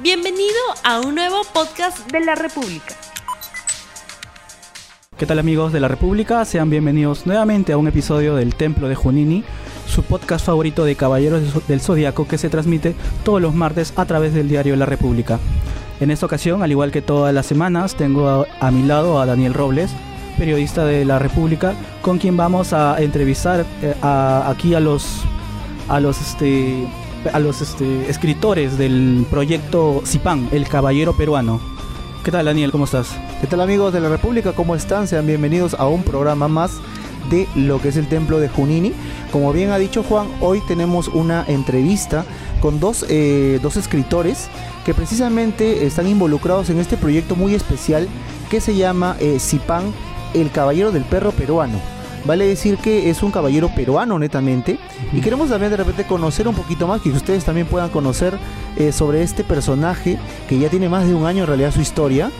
Bienvenido a un nuevo podcast de la República. ¿Qué tal amigos de la República? Sean bienvenidos nuevamente a un episodio del Templo de Junini, su podcast favorito de Caballeros del Zodiaco que se transmite todos los martes a través del diario La República. En esta ocasión, al igual que todas las semanas, tengo a, mi lado a Daniel Robles, periodista de La República, con quien vamos a entrevistar eh, aquí a los a los este a los este, escritores del proyecto Zipán, el caballero peruano. ¿Qué tal Daniel? ¿Cómo estás? ¿Qué tal amigos de la República? ¿Cómo están? Sean bienvenidos a un programa más de lo que es el templo de Junini. Como bien ha dicho Juan, hoy tenemos una entrevista con dos, eh, dos escritores que precisamente están involucrados en este proyecto muy especial que se llama eh, Zipán, el caballero del perro peruano. Vale decir que es un caballero peruano netamente. Y queremos también de repente conocer un poquito más, que ustedes también puedan conocer eh, sobre este personaje que ya tiene más de un año en realidad su historia.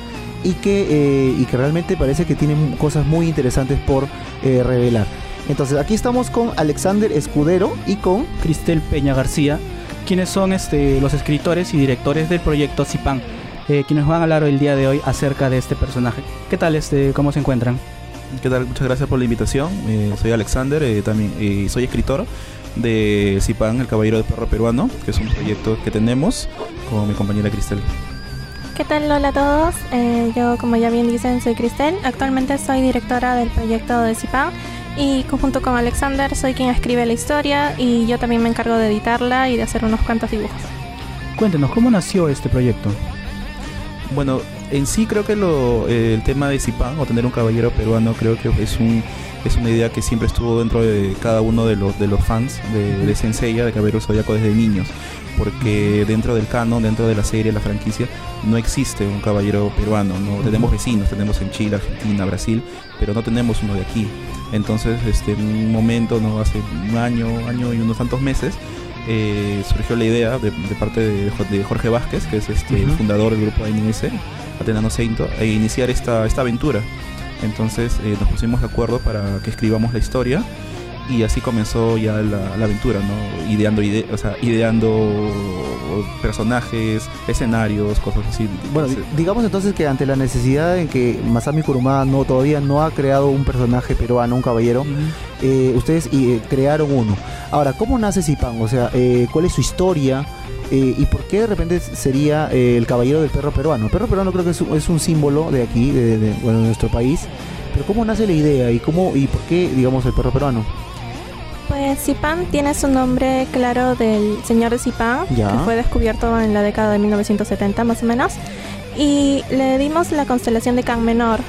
Y que, eh, y que realmente parece que tiene cosas muy interesantes por eh, revelar. Entonces aquí estamos con Alexander Escudero y con Cristel Peña García, quienes son este, los escritores y directores del proyecto Zipan, quienes van a hablar el día de hoy acerca de este personaje. ¿Qué tal? Este, ¿Cómo se encuentran? ¿Qué tal? Muchas gracias por la invitación. Eh, soy Alexander, eh, también eh, soy escritor de Zipan, el Caballero de Perro Peruano, que es un proyecto que tenemos con mi compañera Cristel. ¿Qué tal? Hola a todos. yo, como ya bien dicen, soy Cristel. Actualmente soy directora del proyecto de Zipan y junto con Alexander soy quien escribe la historia y yo también me encargo de editarla y de hacer unos cuantos dibujos. Cuéntenos, ¿cómo nació este proyecto? Bueno, en sí creo que lo, eh, el tema de Zipán o tener un caballero peruano creo que es un es una idea que siempre estuvo dentro de cada uno de los de los fans de, de Senseiya, de Caballero Zodíaco desde niños porque dentro del canon, dentro de la serie, la franquicia, no existe un caballero peruano. No tenemos vecinos, tenemos en Chile, Argentina, Brasil, pero no tenemos uno de aquí. Entonces, este, en un momento, no hace un año, año y unos tantos meses, eh, surgió la idea de, parte de, Jorge Vázquez, que es este, el fundador del grupo ANS, Atenano Seinto, e iniciar esta, esta aventura. Entonces eh, nos pusimos de acuerdo para que escribamos la historia y así comenzó ya la, aventura, ¿no? Ideando, o sea, ideando personajes, escenarios, cosas así. Bueno, digamos entonces que ante la necesidad en que Masami Kurumada no, todavía no ha creado un personaje peruano, un caballero, eh, ustedes eh, crearon uno. Ahora, ¿cómo nace Zipan? O sea, eh, ¿cuál es su historia? ¿Y por qué de repente sería el caballero del perro peruano? El perro peruano creo que es, es un símbolo de aquí, de, bueno, de nuestro país. Pero ¿cómo nace la idea y cómo y por qué, digamos, el perro peruano? Pues Zipan tiene su nombre claro del señor de Zipan, que fue descubierto en la década de 1970 más o menos, y le dimos la constelación de Can Menor.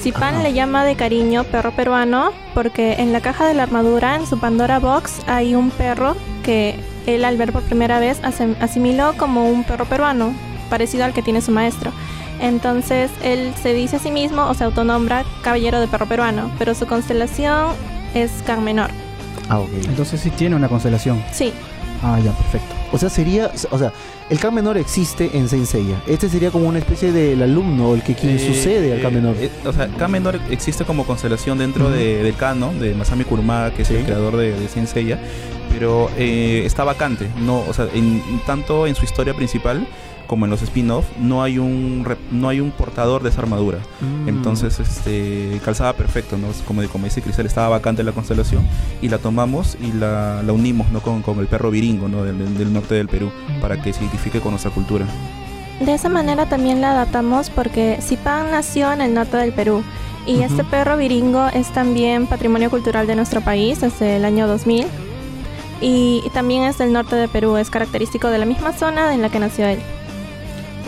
Zipan le llama de cariño perro peruano porque en la caja de la armadura, en su Pandora Box, hay un perro que él al ver por primera vez asimiló como un perro peruano, parecido al que tiene su maestro. Entonces él se dice a sí mismo o se autonombra caballero de perro peruano, pero su constelación es Can Menor. Ah, ok. Entonces sí tiene una constelación. Sí. Ah, ya, perfecto. O sea, sería, o sea, el K menor existe en Senseiya. Este sería como una especie del alumno, el que quien eh, sucede al K menor. Eh, o sea, K menor existe como constelación dentro de, del canon de Masami Kurumada, que es el creador de, de Senseiya, pero eh, está vacante. No, o sea, en, tanto en su historia principal como en los spin-off, no hay un no hay un portador de esa armadura. Mm. Entonces, este calzaba perfecto, ¿no? Como, como dice Cristal, estaba vacante la constelación y la tomamos y la, la unimos ¿no? con, con, el perro viringo ¿no? del, del, norte del Perú para que se identifique con nuestra cultura. De esa manera también la adaptamos porque Zipán nació en el norte del Perú y este perro viringo es también patrimonio cultural de nuestro país desde el año 2000 y también es del norte de Perú, es característico de la misma zona en la que nació él.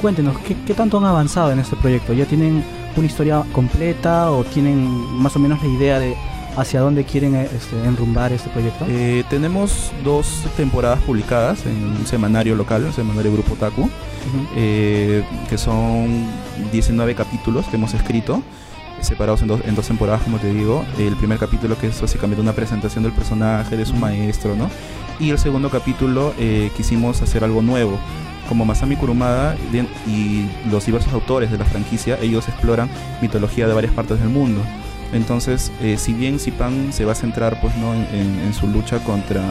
Cuéntenos, ¿qué, tanto han avanzado en este proyecto? ¿Ya tienen una historia completa o tienen más o menos la idea de hacia dónde quieren eh, este, enrumbar este proyecto? Eh, tenemos dos temporadas publicadas en un semanario local, un semanario Grupo Taku, eh, que son 19 capítulos que hemos escrito separados en dos, en dos temporadas, como te digo. El primer capítulo que es básicamente una presentación del personaje, de su maestro, ¿no? Y el segundo capítulo quisimos hacer algo nuevo como Masami Kurumada y los diversos autores de la franquicia, ellos exploran mitología de varias partes del mundo. Entonces, eh, si bien Zipan se va a centrar pues, ¿no? en, su lucha contra,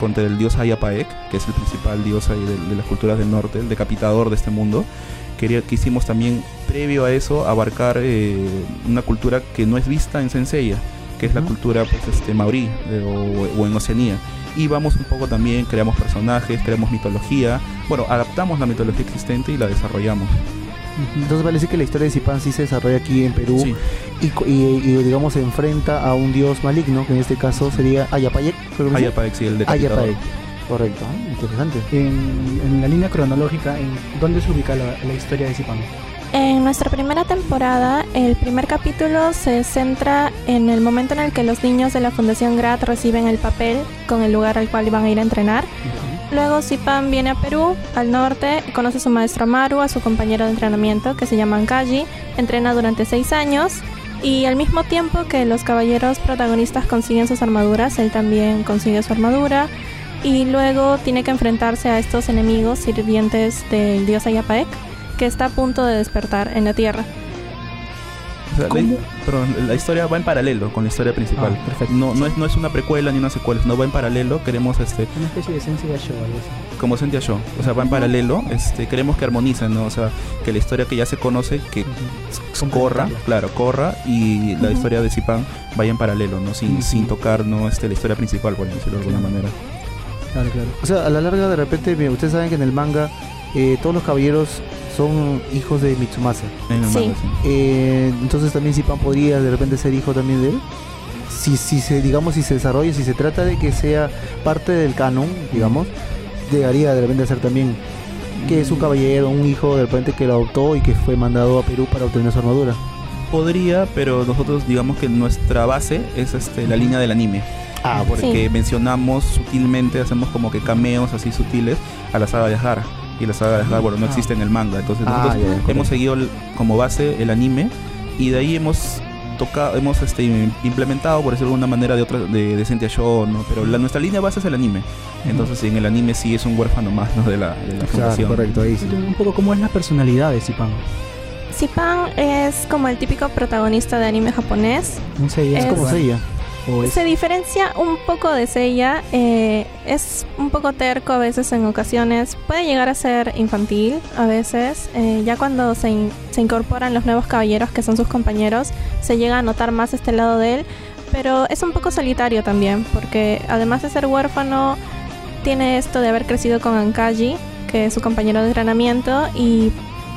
contra el dios Ayapaek, que es el principal dios ahí de, las culturas del norte, el decapitador de este mundo. Quería, quisimos también, previo a eso, abarcar eh, una cultura que no es vista en Senseiya, que es la cultura pues, este, maorí o, en Oceanía y vamos un poco también, creamos personajes, creamos mitología, bueno, adaptamos la mitología existente y la desarrollamos. Entonces vale decir que la historia de Zipán sí se desarrolla aquí en Perú y, digamos se enfrenta a un dios maligno, que en este caso sería Ayapayek. Ayapayek, sí, el de Ayapayek. Correcto, ah, interesante. En, la línea cronológica, ¿en dónde se ubica la, la historia de Zipán? En nuestra primera temporada, el primer capítulo se centra en el momento en el que los niños de la Fundación GRAD reciben el papel con el lugar al cual van a ir a entrenar. Luego Sipan viene a Perú, al norte, conoce a su maestro Maru, a su compañero de entrenamiento que se llama Ankaji, entrena durante seis años y al mismo tiempo que los caballeros protagonistas consiguen sus armaduras, él también consigue su armadura y luego tiene que enfrentarse a estos enemigos sirvientes del dios Ayapaek que está a punto de despertar en la Tierra. la, la, historia va en paralelo con la historia principal. Ah, no, no, es, no es una precuela ni una secuela, no va en paralelo. Queremos este. Una especie de Sentia Show, Como Sentia Show. O sea, va en paralelo. Este, queremos que armonicen, ¿no? O sea, que la historia que ya se conoce, que corra, claro, corra y la historia de Zipan vaya en paralelo, ¿no? Sin, sin tocar, ¿no? Este, la historia principal, por decirlo de alguna manera. Claro, claro. O sea, a la larga, de repente, ustedes saben que en el manga eh, todos los caballeros son hijos de Mitsumasa. Sí. Eh, entonces también Zipan podría de repente ser hijo también de él. Si, si se, digamos, si se desarrolla, si se trata de que sea parte del canon, digamos, debería de repente ser también que es un caballero, un hijo de repente que lo adoptó y que fue mandado a Perú para obtener su armadura. Podría, pero nosotros digamos que nuestra base es este, la línea del anime. Ah, porque mencionamos sutilmente, hacemos como que cameos así sutiles a la saga de Hara y la saga de bueno, no existe en el manga. Entonces ah, nosotros hemos seguido como base el anime y de ahí hemos tocado, hemos este, implementado, por decirlo de alguna manera, de otra, de, de Sentia Show, ¿no? Pero la, nuestra línea base es el anime. Entonces en el anime sí es un huérfano más, ¿no? De la, de la fundación. correcto, ahí sí. Un poco cómo es la personalidad de Zipan. Zipan es como el típico protagonista de anime japonés. Es, es como Seiya. Se diferencia un poco de Seiya, eh, es un poco terco a veces en ocasiones, puede llegar a ser infantil a veces, eh, ya cuando se, se, incorporan los nuevos caballeros que son sus compañeros, se llega a notar más este lado de él, pero es un poco solitario también, porque además de ser huérfano, tiene esto de haber crecido con Ankaji, que es su compañero de entrenamiento, y,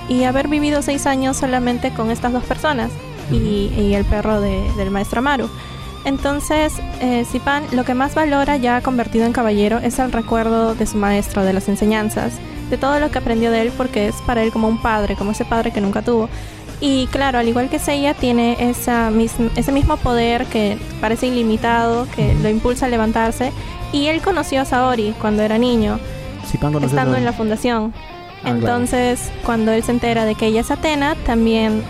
y haber vivido seis años solamente con estas dos personas, y, y el perro de, del maestro Maru. Entonces, eh, Zipan lo que más valora ya convertido en caballero es el recuerdo de su maestro, de las enseñanzas, de todo lo que aprendió de él porque es para él como un padre, como ese padre que nunca tuvo. Y claro, al igual que Seiya, tiene esa ese mismo poder que parece ilimitado, que lo impulsa a levantarse. Y él conoció a Saori cuando era niño, estando en la fundación. Ah, Entonces, cuando él se entera de que ella es Atena, también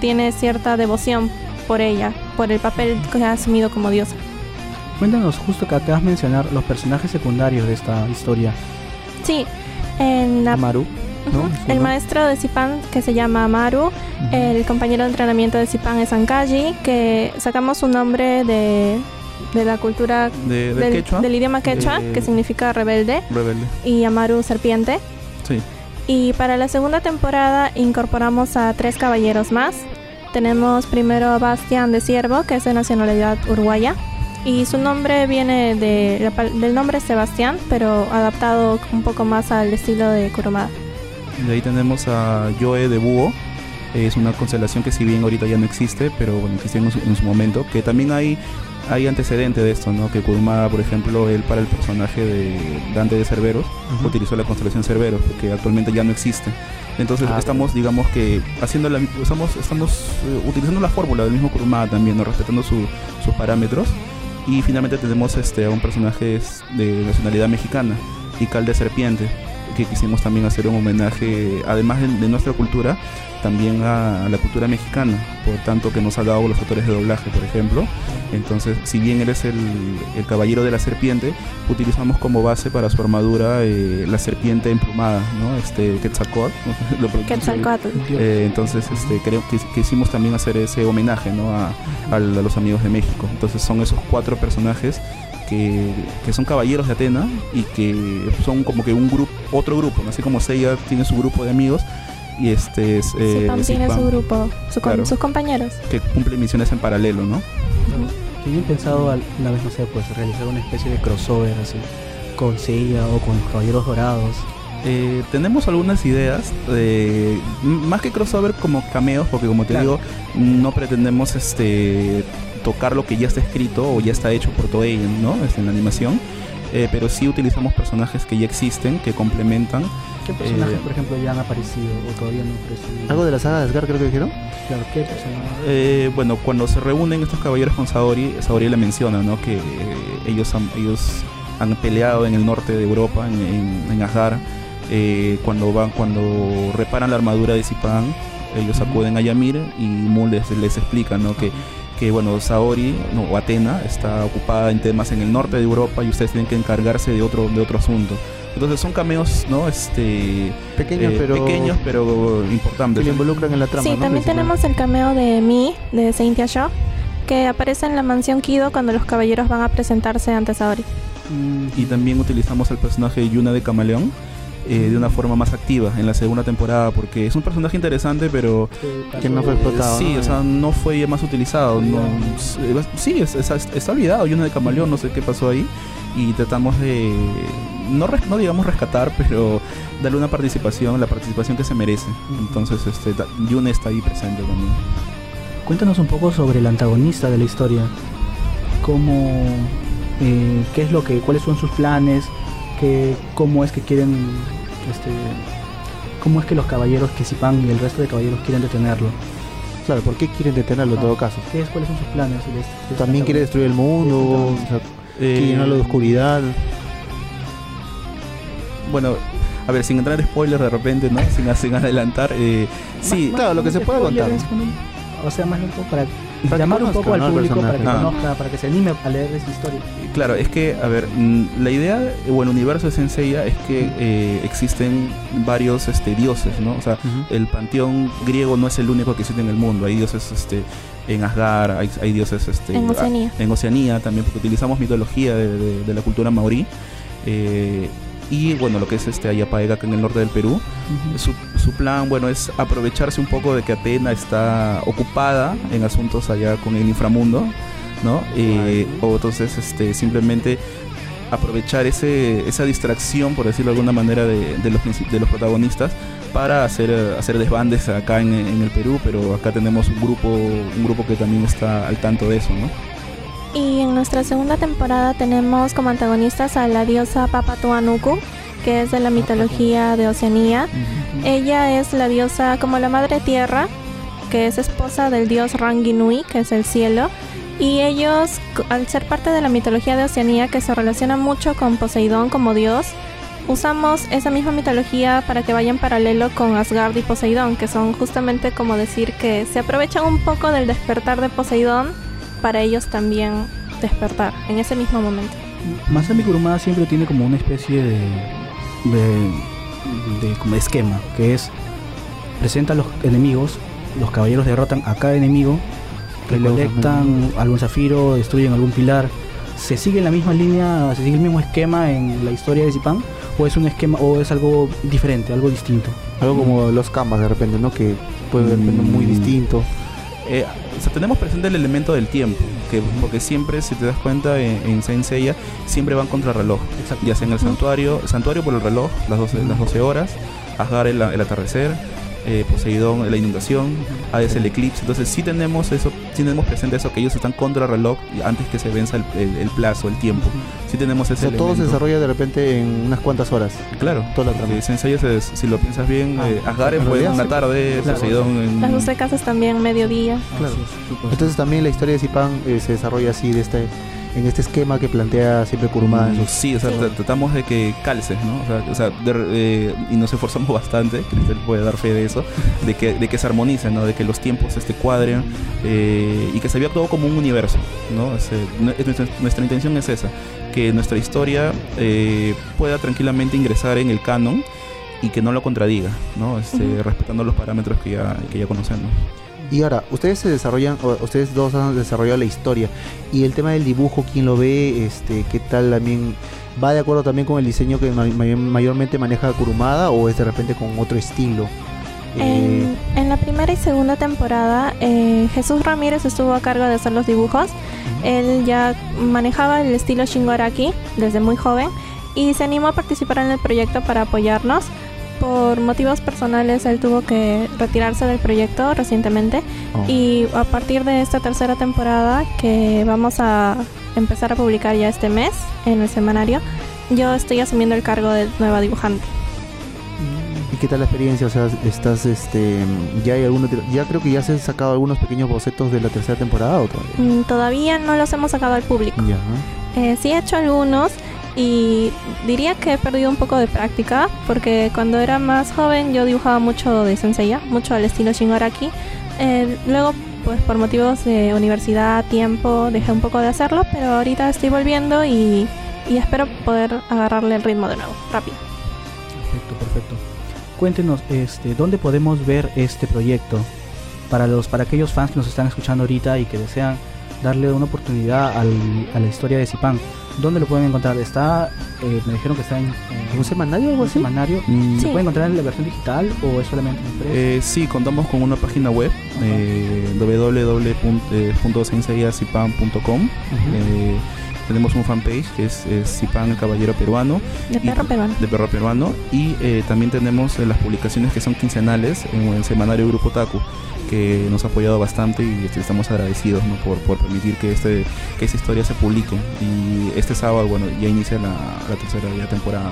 tiene cierta devoción por ella, por el papel que ha asumido como diosa. Cuéntanos justo que acabas de mencionar los personajes secundarios de esta historia. Sí, en la... Maru. El maestro de Zipan que se llama Maru, el compañero de entrenamiento de Zipan es Ankaji, que sacamos su nombre de, de la cultura del, idioma quechua, que significa rebelde, rebelde, y Amaru serpiente. Sí. Y para la segunda temporada incorporamos a tres caballeros más, tenemos primero a Bastián de Siervo, que es de nacionalidad uruguaya. Y su nombre viene de, del nombre Sebastián, pero adaptado un poco más al estilo de Kurumada. De ahí tenemos a Yoe de Búho. Es una constelación que si bien ahorita ya no existe, pero bueno, existió en su, momento. Que también hay, hay antecedente de esto, ¿no? Que Kurumada, por ejemplo, él para el personaje de Dante de Cerberos, utilizó la constelación Cerberos, que actualmente ya no existe. Entonces ah, estamos, digamos que haciendo la, estamos, estamos eh, utilizando la fórmula del mismo Kurumada también, ¿no? respetando sus parámetros. Y finalmente tenemos este, a un personaje de nacionalidad mexicana, Ical de Serpiente, que quisimos también hacer un homenaje, además de nuestra cultura, también a, la cultura mexicana, por tanto que nos ha dado los autores de doblaje, por ejemplo. Entonces, si bien eres el, el caballero de la serpiente, utilizamos como base para su armadura eh, la serpiente emplumada, ¿no? Este Quetzalcoatl. Quetzalcoatl. Eh, entonces, este, creo que quisimos también hacer ese homenaje, ¿no? A, a los amigos de México. Entonces, son esos cuatro personajes que, que, son caballeros de Atena y que son como que un grupo, otro grupo, así como Seiya tiene su grupo de amigos y este es, eh, tiene su grupo, sus compañeros. Que cumple misiones en paralelo, ¿no? ¿Tienen pensado, una vez, no sé, pues realizar una especie de crossover así, con Seiya o con Caballeros Dorados? Eh, tenemos algunas ideas, de, más que crossover como cameos, porque como te digo, no pretendemos este tocar lo que ya está escrito o ya está hecho por Toei, ¿no? Este, en la animación, eh, pero sí utilizamos personajes que ya existen, que complementan. ¿Qué personajes, eh, por ejemplo, ya han aparecido o todavía no aparecen? ¿Algo de la saga de Asgard creo que dijeron? Claro, ¿qué personajes? bueno, cuando se reúnen estos caballeros con Saori, Saori le menciona, ¿no? Que ellos han, ellos han peleado en el norte de Europa, en, en, en Asgard eh, cuando van, cuando reparan la armadura de Zipan, ellos acuden a Yamir y Moon les, explica ¿no? que, que bueno, Saori no, o Atena está ocupada en temas en el norte de Europa y ustedes tienen que encargarse de otro, de otro asunto. Entonces son cameos, ¿no? Este pequeños, eh, pero pequeños pero importantes. Que involucran en la trama. Sí, también tenemos el cameo de Mi de Saint Shaw que aparece en la mansión Kido cuando los caballeros van a presentarse ante Saori. Y también utilizamos el personaje de Yuna de Camaleón eh, de una forma más activa en la segunda temporada porque es un personaje interesante pero que no fue explotado sí o sea no fue más utilizado no, sí está olvidado y uno de camaleón no sé qué pasó ahí y tratamos de no, no digamos rescatar pero darle una participación la participación que se merece. Entonces este Yune está ahí presente también. Cuéntanos un poco sobre el antagonista de la historia. Cómo eh, qué es lo que cuáles son sus planes que, cómo es que quieren este, cómo es que los caballeros que Zipán y el resto de caballeros quieren detenerlo. Claro, ¿por qué quieren detenerlo en todo caso? ¿Qué es, ¿Cuáles son sus planes? También quiere destruir el mundo, o quiere llenarlo de oscuridad. Bueno, a ver, sin entrar en spoilers de repente, ¿no? sin, sin adelantar. Eh, sí, claro, lo que se puede contar. o sea, más loco para llamar un poco al público para que ah. conozca, para que se anime a leer esa historia. Claro, es que, a ver, mm, la idea o el universo de Senseiya es que eh, existen varios este, dioses, ¿no? O sea, el panteón griego no es el único que existe en el mundo. Hay dioses este, en Asgard, hay, dioses este, en Oceanía. en Oceanía también, porque utilizamos mitología de, de la cultura maorí. Eh, y bueno, lo que es este Ayapaega acá en el norte del Perú. su, su, plan, bueno, es aprovecharse un poco de que Atena está ocupada en asuntos allá con el inframundo, ¿no? Eh, o entonces este, simplemente aprovechar ese, esa distracción, por decirlo de alguna manera, de, de, los, de los protagonistas para hacer, hacer desbandes acá en, en, el Perú, pero acá tenemos un grupo, un grupo que también está al tanto de eso, ¿no? Y en nuestra segunda temporada tenemos como antagonistas a la diosa Papatuanuku, que es de la mitología de Oceanía. Ella es la diosa como la madre tierra, que es esposa del dios Ranginui, que es el cielo. Y ellos, al ser parte de la mitología de Oceanía, que se relaciona mucho con Poseidón como dios, usamos esa misma mitología para que vaya en paralelo con Asgard y Poseidón, que son justamente como decir que se aprovechan un poco del despertar de Poseidón para ellos también despertar en ese mismo momento. Masami Kurumada siempre tiene como una especie de, de, como esquema, que es presenta a los enemigos, los caballeros derrotan a cada enemigo, recolectan algún zafiro, destruyen algún pilar. ¿Se sigue la misma línea, se sigue el mismo esquema en la historia de Zipan? ¿O es un esquema, o es algo diferente, algo distinto? Algo como los camas de repente, ¿no? Que puede ser muy mm. distinto. Eh, tenemos presente el elemento del tiempo, que, porque siempre, si te das cuenta, en, en Saint siempre van contra reloj. Ya sea en el santuario, santuario por el reloj, las 12, las 12 horas, Asgard el atardecer, eh, Poseidón la inundación, Hades el eclipse. Entonces sí tenemos eso, sí tenemos presente eso que ellos están contra el reloj antes que se venza el, plazo, el tiempo. Sí tenemos ese. todo se desarrolla de repente en unas cuantas horas. Claro. Toda la trama. si lo piensas bien, ah, eh, fue en la tarde, Poseidón en... Las 12 casas también mediodía. Claro. Entonces también la historia de Zipán eh, se desarrolla así de este en este esquema que plantea siempre Kurumada. Mm, sí, o sea, tratamos de que calce, ¿no? O sea, eh, y nos esforzamos bastante, Cristel puede dar fe de eso, de que, de que se armonicen, ¿no? De que los tiempos este, cuadren eh, y que se vea todo como un universo, ¿no? nuestra, intención es esa, que nuestra historia eh, pueda tranquilamente ingresar en el canon y que no lo contradiga, ¿no? Este, respetando los parámetros que ya, que ya conocemos. Y ahora, ustedes se desarrollan, ustedes dos han desarrollado la historia y el tema del dibujo, ¿quién lo ve? Este, ¿Qué tal también? ¿Va de acuerdo también con el diseño que mayormente maneja Kurumada o es de repente con otro estilo? En, eh, la primera y segunda temporada, eh, Jesús Ramírez estuvo a cargo de hacer los dibujos. Él ya manejaba el estilo Shingaraki desde muy joven y se animó a participar en el proyecto para apoyarnos. Por motivos personales, él tuvo que retirarse del proyecto recientemente oh. y a partir de esta tercera temporada que vamos a empezar a publicar ya este mes en el semanario, yo estoy asumiendo el cargo de nueva dibujante. ¿Y qué tal la experiencia? O sea, estás, este, ya hay algunos, ya creo que ya se han sacado algunos pequeños bocetos de la tercera temporada o todavía. Mm, todavía no los hemos sacado al público. Ya. Eh, sí he hecho algunos y diría que he perdido un poco de práctica porque cuando era más joven yo dibujaba mucho de Senseiya, mucho al estilo Shingaraki. Eh, luego, pues por motivos de universidad, tiempo, dejé un poco de hacerlo, pero ahorita estoy volviendo y, espero poder agarrarle el ritmo de nuevo, rápido. Perfecto, perfecto cuéntenos este, dónde podemos ver este proyecto para los para aquellos fans que nos están escuchando ahorita y que desean darle una oportunidad a la historia de Zipán. ¿Dónde lo pueden encontrar? Está, eh, me dijeron que está en, un semanario o algo así. semanario. Mm. ¿Se puede encontrar en la versión digital o es solamente en impreso? Eh, sí, contamos con una página web, eh, www.senseiazipan.com. Tenemos un fanpage que es, Sipan el Caballero Peruano. De perro peruano. De perro peruano. Y eh, también tenemos eh, las publicaciones que son quincenales en el semanario Grupo Taku que nos ha apoyado bastante y estamos agradecidos por, por, permitir que, este, que esta historia se publique. Y este sábado, bueno, ya inicia la, tercera temporada.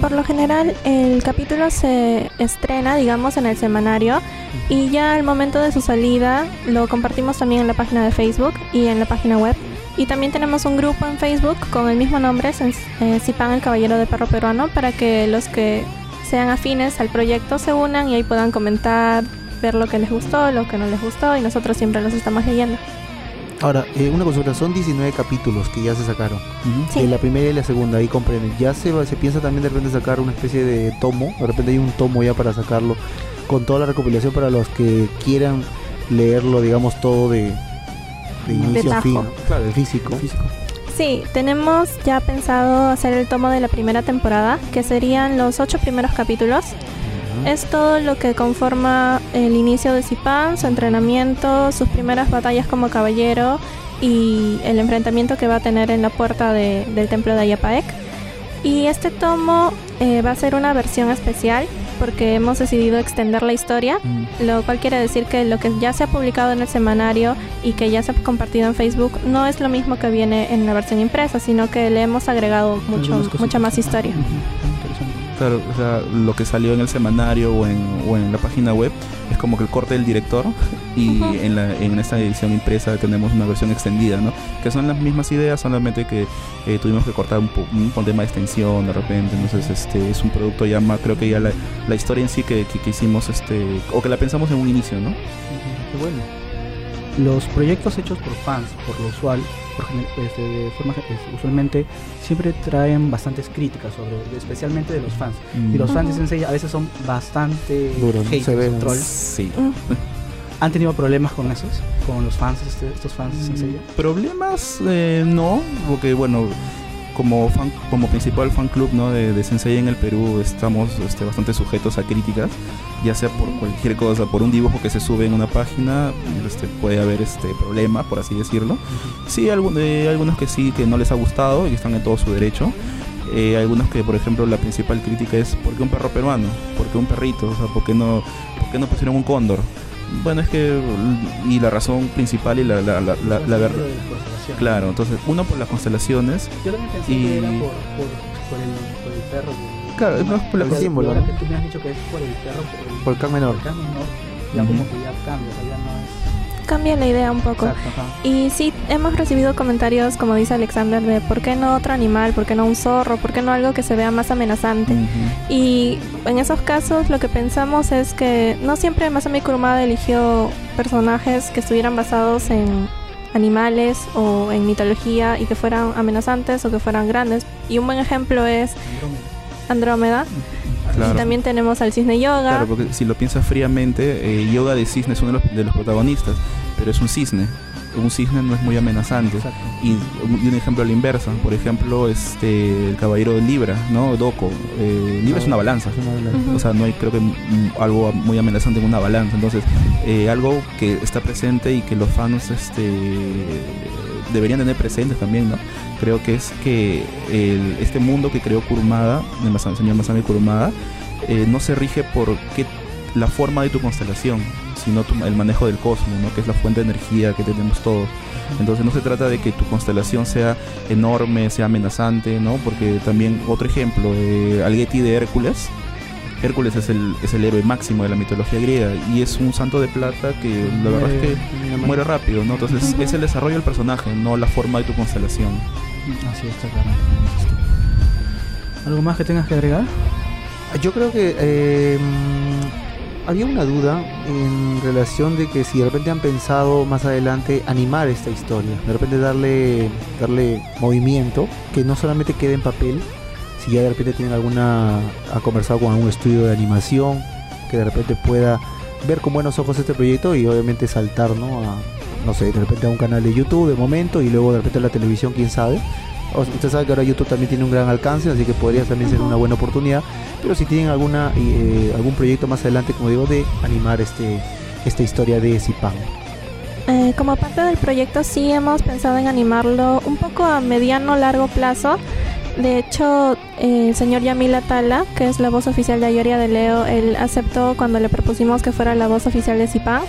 Por lo general, el capítulo se estrena, digamos, en el semanario y ya al momento de su salida lo compartimos también en la página de Facebook y en la página web y también tenemos un grupo en Facebook con el mismo nombre, eh, Sipan el Caballero de Perro Peruano, para que los que sean afines al proyecto se unan y ahí puedan comentar, ver lo que les gustó, lo que no les gustó y nosotros siempre los estamos leyendo. Ahora, eh, una consulta, son 19 capítulos que ya se sacaron. sí. la primera y la segunda, ahí comprenden. ¿Ya se, se piensa también de repente sacar una especie de tomo? De repente hay un tomo ya para sacarlo, con toda la recopilación para los que quieran leerlo, digamos, todo de, de inicio a fin, claro, de físico. Sí, tenemos ya pensado hacer el tomo de la primera temporada, que serían los ocho primeros capítulos. Es todo lo que conforma el inicio de Zipan, su entrenamiento, sus primeras batallas como caballero y el enfrentamiento que va a tener en la puerta del templo de Ayapaek. Y este tomo eh, va a ser una versión especial porque hemos decidido extender la historia, mm. lo cual quiere decir que lo que ya se ha publicado en el semanario y que ya se ha compartido en Facebook no es lo mismo que viene en la versión impresa, sino que le hemos agregado mucho, mucha más historia. Claro, o sea, lo que salió en el semanario o en, o en la página web como que el corte del director y en, la, en esta edición impresa tenemos una versión extendida, ¿no? Que son las mismas ideas, solamente que eh, tuvimos que cortar un, un, tema de extensión de repente, entonces este es un producto ya más, creo que ya la, la historia en sí que, que, hicimos, este o que la pensamos en un inicio, ¿no? Qué bueno. Los proyectos hechos por fans, por lo usual, este, de forma, usualmente siempre traen bastantes críticas sobre, especialmente de los fans. Y los fans de Sensei a veces son bastante duros, Sí. ¿Han tenido problemas con esos? ¿Con los fans, este, estos fans de Sensei? Problemas, eh, no, porque bueno, como fan, como principal fan club ¿no? de, de Sensei en el Perú estamos este, bastante sujetos a críticas, ya sea por cualquier cosa, por un dibujo que se sube en una página, este, puede haber este problema, por así decirlo. Sí, hay algunos que sí, que no les ha gustado y están en todo su derecho. Eh, algunos que, por ejemplo, la principal crítica es ¿por qué un perro peruano? ¿Por qué un perrito? O sea, ¿por qué no, por qué no pusieron un cóndor? Bueno, es que. Y la razón principal y la, la, la, la, verdad. Claro, entonces, uno por las constelaciones. Yo también pensé y... que era por, por, por, el, por el perro. Claro, es por el símbolo. Ahora que tú me has dicho que es por el perro, por el, por el can menor. Por el can menor, ya como que ya cambia, ya no es cambia la idea un poco. y sí, hemos recibido comentarios, como dice Alexander, de por qué no otro animal, por qué no un zorro, por qué no algo que se vea más amenazante. Y en esos casos lo que pensamos es que no siempre Masami Kurumada eligió personajes que estuvieran basados en animales o en mitología y que fueran amenazantes o que fueran grandes. Y un buen ejemplo es Andrómeda. Y también tenemos al cisne yoga. Claro, porque si lo piensas fríamente, eh, yoga de cisne es uno de los, de los protagonistas, pero es un cisne un cisne no es muy amenazante. Y, un ejemplo a la inversa, por ejemplo, este el caballero de Libra, ¿no? Doco. Eh, Libra es una balanza. O sea, no hay creo que algo muy amenazante en una balanza. Entonces, eh, algo que está presente y que los fans este deberían tener presente también, ¿no? Creo que es que este mundo que creó Kurumada, el señor Masami Kurumada, eh, no se rige por qué, la forma de tu constelación, sino el manejo del cosmos, ¿no? que es la fuente de energía que tenemos todos. Entonces no se trata de que tu constelación sea enorme, sea amenazante, ¿no? porque también otro ejemplo, eh, Algueti de Hércules, Hércules es el, es el héroe máximo de la mitología griega y es un santo de plata que la verdad es que muere rápido, ¿no? Entonces es el desarrollo del personaje, no la forma de tu constelación. Así es, claramente. ¿Algo más que tengas que agregar? Yo creo que eh, había una duda en relación de que si de repente han pensado más adelante animar esta historia, de repente darle, darle movimiento, que no solamente quede en papel, si ya de repente tienen alguna, ha conversado con algún estudio de animación, que de repente pueda ver con buenos ojos este proyecto y obviamente saltar, ¿no? No sé, de repente a un canal de YouTube de momento y luego de repente a la televisión, quién sabe. Usted sabe que ahora YouTube también tiene un gran alcance, así que podría también ser una buena oportunidad. Pero si tienen alguna eh, algún proyecto más adelante, como digo, de animar este esta historia de Zipan. Eh, como parte del proyecto sí hemos pensado en animarlo un poco a mediano largo plazo. De hecho, eh, el señor Yamil Atala, que es la voz oficial de Ayoria de Leo, él aceptó cuando le propusimos que fuera la voz oficial de Zipan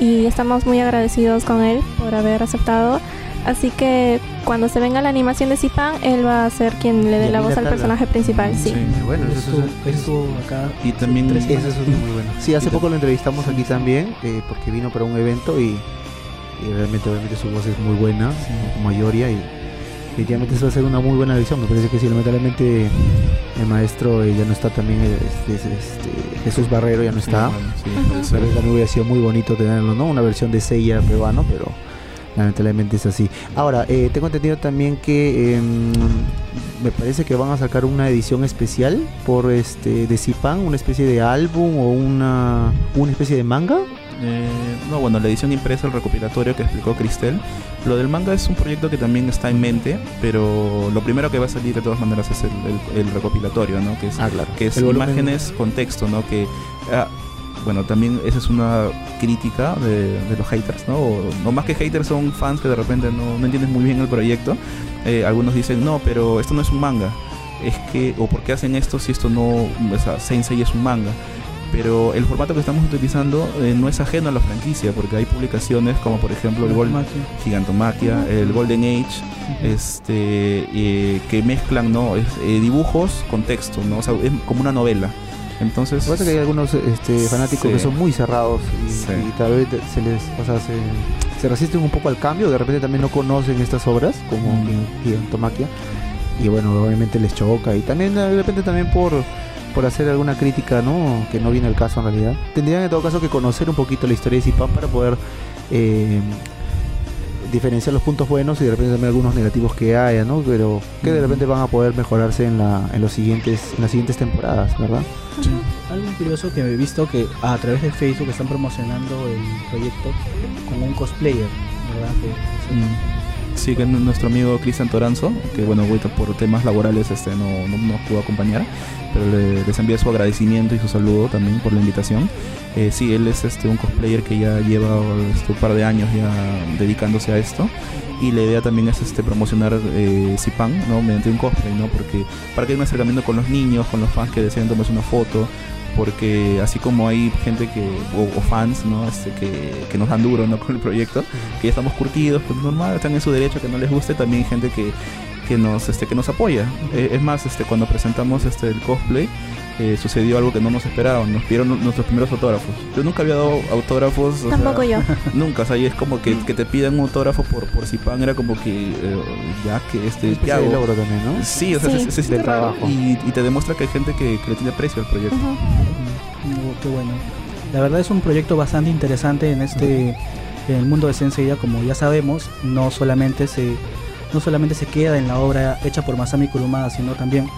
y estamos muy agradecidos con él por haber aceptado. Así que cuando se venga la animación de Zipan, él va a ser quien le dé la voz al personaje principal. Sí, bueno, eso, eso, acá. Y también eso es muy bueno. Sí, hace poco lo entrevistamos aquí también, eh, porque vino para un evento y, realmente, obviamente su voz es muy buena, como mayoría y definitivamente eso va a ser una muy buena edición. Me parece que sí, lamentablemente el maestro eh, ya no está también, este, este, Jesús Barrero ya no está. Sí, también hubiera sido muy bonito tenerlo, ¿no? Una versión de Seiya peruano, pero lamentablemente es así. Ahora, eh, tengo entendido también que em, me parece que van a sacar una edición especial por este de Zipan, una especie de álbum o una, una especie de manga. Eh, no, bueno, la edición impresa, el recopilatorio que explicó Cristel. Lo del manga es un proyecto que también está en mente, pero lo primero que va a salir de todas maneras es el, recopilatorio, ¿no? Que es, ah, claro. que es imágenes con texto, ¿no? Que ah, bueno, también esa es una crítica de, los haters, ¿no? no más que haters son fans que de repente no, no entienden muy bien el proyecto. Eh, algunos dicen, no, pero esto no es un manga. Es que, o por qué hacen esto si esto no, o sea, Sensei es un manga. Pero el formato que estamos utilizando eh, no es ajeno a la franquicia, porque hay publicaciones como por ejemplo el Gol Gigantomaquia, el Golden Age, este, eh, que mezclan ¿no? dibujos con texto, ¿no? O sea, es como una novela. Entonces. Pasa que hay algunos este, fanáticos que son muy cerrados y, tal vez se les. O sea, se, resisten un poco al cambio. De repente también no conocen estas obras, como mm. Tomaquia. Y bueno, obviamente les choca. Y también, de repente, también por por hacer alguna crítica, ¿no? Que no viene el caso en realidad. Tendrían en todo caso que conocer un poquito la historia de Zipan para poder eh, diferenciar los puntos buenos y de repente también algunos negativos que haya, ¿no? Pero que de repente van a poder mejorarse en, la, en, los siguientes, en las siguientes temporadas, ¿verdad? Algo curioso que he visto que a través de Facebook están promocionando el proyecto como un cosplayer, ¿verdad? Mm. Sí, que nuestro amigo Cristian Toranzo, que bueno, por temas laborales este no, no pudo acompañar, pero les envía su agradecimiento y su saludo también por la invitación. Eh, sí, él es este un cosplayer que ya lleva este, un par de años ya dedicándose a esto y la idea también es este promocionar eh, Zipan, ¿no? mediante un cosplay, ¿no? porque para que haya un acercamiento con los niños, con los fans que desean tomarse una foto, porque así como hay gente que o, fans no este que, que, nos dan duro no con el proyecto que ya estamos curtidos pues normal están en su derecho que no les guste también hay gente que que nos este que nos apoya. Eh, es más este cuando presentamos este el cosplay eh, sucedió algo que no nos esperaban nos pidieron nuestros primeros autógrafos. Yo nunca había dado autógrafos tampoco yo. nunca o sea y es como que, que, te pidan un autógrafo por por pan era como que eh, ya que este ¿qué hago? logro también no sí o sea se, siente trabajo. y, y, te demuestra que hay gente que, le tiene precio al proyecto. Qué bueno. La verdad es un proyecto bastante interesante en este en el mundo de Sensei como ya sabemos no solamente se no solamente se queda en la obra hecha por Masami Kurumada, sino también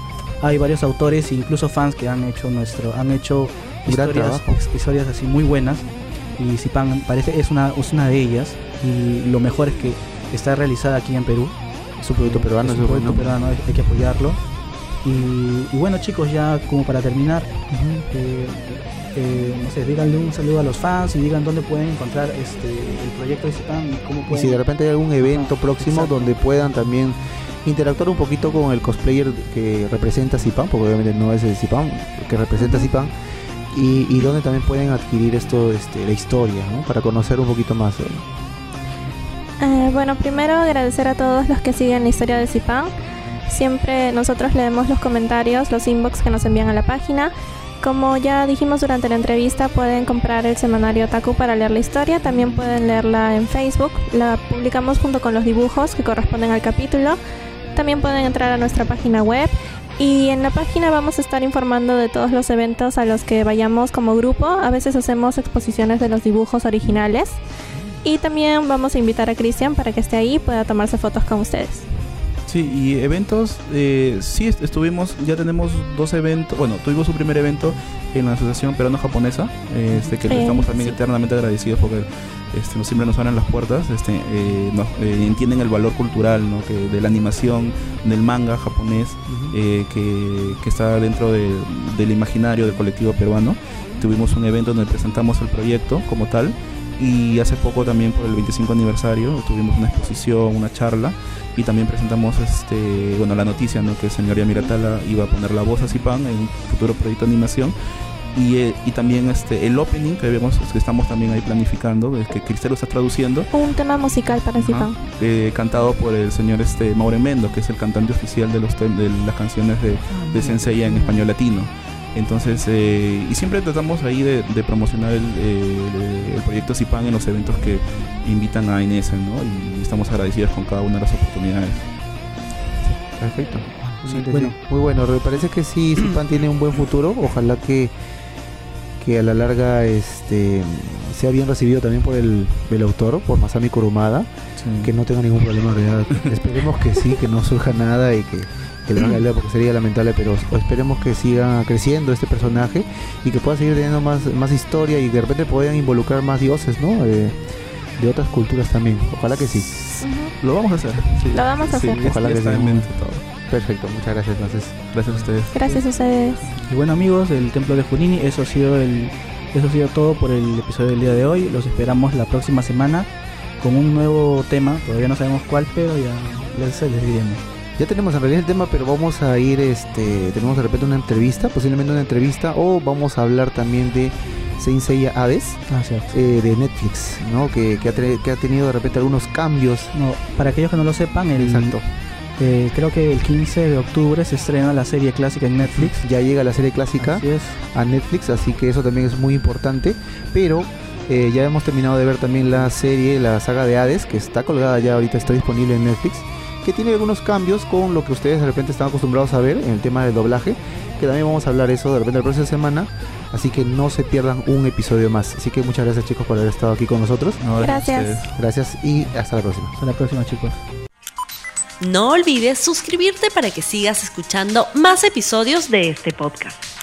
hay varios autores e incluso fans que han hecho nuestro, han hecho historias, historias así muy buenas. Y Zipan parece es una, es una de ellas. Y lo mejor es que está realizada aquí en Perú. Es un producto peruano, es un producto peruano, hay, que apoyarlo. Y, bueno chicos, ya como para terminar, eh, eh, no sé, díganle un saludo a los fans y digan dónde pueden encontrar este el proyecto de Zipan y cómo pueden... Y si de repente hay algún evento próximo donde puedan también interactuar un poquito con el cosplayer que representa Zipan, porque obviamente no es el Zipan, que representa Zipan y, y donde también pueden adquirir esto, este, la historia, para conocer un poquito más. Eh, bueno, primero agradecer a todos los que siguen la historia de Zipan. Siempre nosotros leemos los comentarios, los inbox que nos envían a la página. Como ya dijimos durante la entrevista, pueden comprar el semanario Taku para leer la historia. También pueden leerla en Facebook. La publicamos junto con los dibujos que corresponden al capítulo. También pueden entrar a nuestra página web y en la página vamos a estar informando de todos los eventos a los que vayamos como grupo. A veces hacemos exposiciones de los dibujos originales. Y también vamos a invitar a Cristian para que esté ahí y pueda tomarse fotos con ustedes. Sí, y eventos, eh, sí estuvimos, ya tenemos dos eventos, bueno, tuvimos un primer evento en la Asociación Peruano-Japonesa, este, que estamos también eternamente agradecidos porque este, siempre nos abren las puertas, este, eh, eh, entienden el valor cultural de la animación, del manga japonés, eh, que, está dentro del imaginario del colectivo peruano. Tuvimos un evento donde presentamos el proyecto como tal y hace poco también por el 25 aniversario tuvimos una exposición, una charla y también presentamos este bueno la noticia ¿no? que el señor Yamiratala iba a poner la voz a Zipan en un futuro proyecto de animación. Y, y, también este el opening que vemos que estamos también ahí planificando que Cristelo está traduciendo. Un tema musical para Zipan eh, cantado por el señor este Maure Mendo que es el cantante oficial de los de las canciones de, de Sensei en español latino entonces, eh, y siempre tratamos ahí de, promocionar el, el, proyecto Zipan en los eventos que invitan a Inés, ¿no? Y estamos agradecidos con cada una de las oportunidades. Perfecto. Muy bueno, me parece que sí, Zipan tiene un buen futuro. Ojalá que, que a la larga este sea bien recibido también por el, el autor, por Masami Kurumada, que no tenga ningún problema realidad. Esperemos que sí, que no surja nada y que que le van a porque sería lamentable, pero esperemos que siga creciendo este personaje y que pueda seguir teniendo más, más historia y que de repente puedan involucrar más dioses, ¿no? de otras culturas también. Ojalá que sí. Lo vamos a hacer. Lo vamos a hacer. Ojalá que sí. Perfecto, muchas gracias entonces. Gracias a ustedes. Gracias a ustedes. Y bueno amigos del Templo de Junini, eso ha sido el eso ha sido todo por el episodio del día de hoy. Los esperamos la próxima semana con un nuevo tema. Todavía no sabemos cuál, pero ya les, les diremos. Ya tenemos en realidad el tema, pero vamos a ir, este, tenemos de repente una entrevista, posiblemente una entrevista, o vamos a hablar también de Saint Seiya Hades ah, eh, de Netflix, ¿no? Que, que, ha tenido de repente algunos cambios. No, para aquellos que no lo sepan, el, Exacto. Eh, creo que el 15 de octubre se estrena la serie clásica en Netflix. Ya llega la serie clásica a Netflix, así que eso también es muy importante. Pero eh, ya hemos terminado de ver también la serie, la saga de Hades, que está colgada ya ahorita, está disponible en Netflix que tiene algunos cambios con lo que ustedes de repente están acostumbrados a ver en el tema del doblaje, que también vamos a hablar eso de repente la próxima semana, así que no se pierdan un episodio más. Así que muchas gracias chicos por haber estado aquí con nosotros. gracias. Gracias y hasta la próxima. Hasta la próxima chicos. No olvides suscribirte para que sigas escuchando más episodios de este podcast.